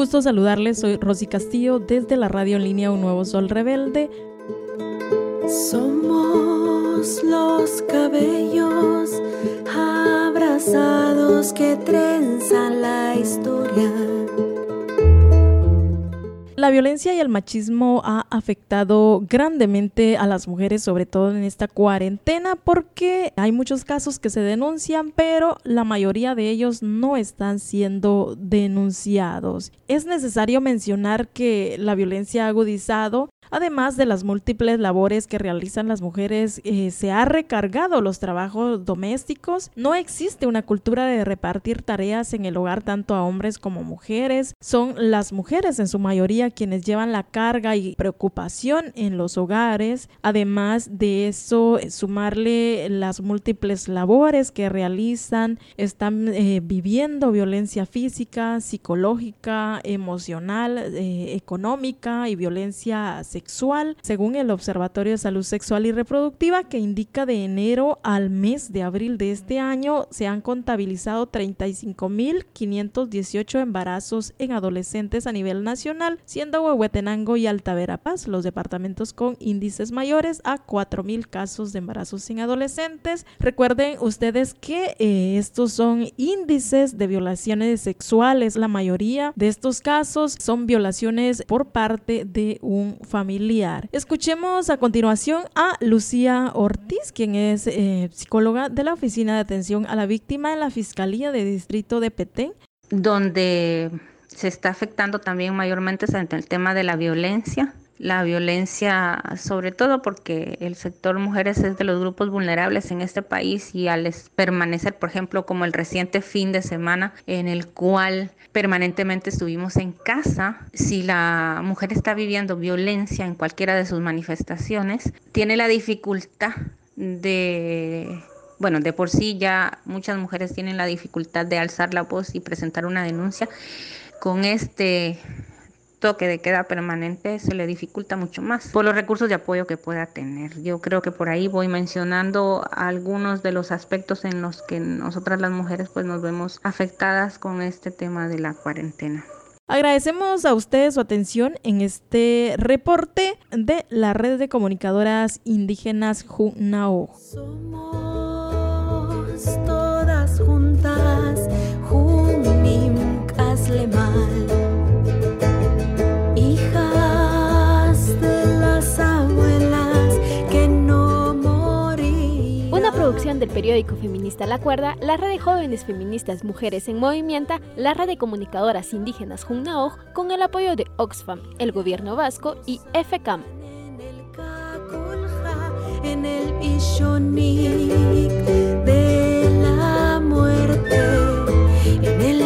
gusto saludarles, soy Rosy Castillo desde la radio en línea Un Nuevo Sol Rebelde. Somos los cabellos abrazados que trenzan la historia la violencia y el machismo ha afectado grandemente a las mujeres, sobre todo en esta cuarentena, porque hay muchos casos que se denuncian, pero la mayoría de ellos no están siendo denunciados. Es necesario mencionar que la violencia ha agudizado Además de las múltiples labores que realizan las mujeres, eh, se ha recargado los trabajos domésticos. No existe una cultura de repartir tareas en el hogar tanto a hombres como mujeres. Son las mujeres en su mayoría quienes llevan la carga y preocupación en los hogares. Además de eso, sumarle las múltiples labores que realizan, están eh, viviendo violencia física, psicológica, emocional, eh, económica y violencia sexual sexual, según el Observatorio de Salud Sexual y Reproductiva, que indica de enero al mes de abril de este año se han contabilizado 35.518 embarazos en adolescentes a nivel nacional, siendo Huehuetenango y Alta Verapaz los departamentos con índices mayores a 4.000 casos de embarazos en adolescentes. Recuerden ustedes que eh, estos son índices de violaciones sexuales. La mayoría de estos casos son violaciones por parte de un familiar Escuchemos a continuación a Lucía Ortiz, quien es eh, psicóloga de la Oficina de Atención a la Víctima en la Fiscalía de Distrito de Petén. Donde se está afectando también mayormente en el tema de la violencia, la violencia, sobre todo porque el sector mujeres es de los grupos vulnerables en este país y al permanecer, por ejemplo, como el reciente fin de semana en el cual permanentemente estuvimos en casa, si la mujer está viviendo violencia en cualquiera de sus manifestaciones, tiene la dificultad de bueno, de por sí ya muchas mujeres tienen la dificultad de alzar la voz y presentar una denuncia. Con este toque de queda permanente se le dificulta mucho más por los recursos de apoyo que pueda tener. Yo creo que por ahí voy mencionando algunos de los aspectos en los que nosotras las mujeres pues nos vemos afectadas con este tema de la cuarentena. Agradecemos a ustedes su atención en este reporte de la red de comunicadoras indígenas Junao. Somos del periódico feminista La Cuerda, la red de jóvenes feministas Mujeres en Movimiento, la red de comunicadoras indígenas Junnaoj, con el apoyo de Oxfam, el gobierno vasco y FCAM. De la muerte, en el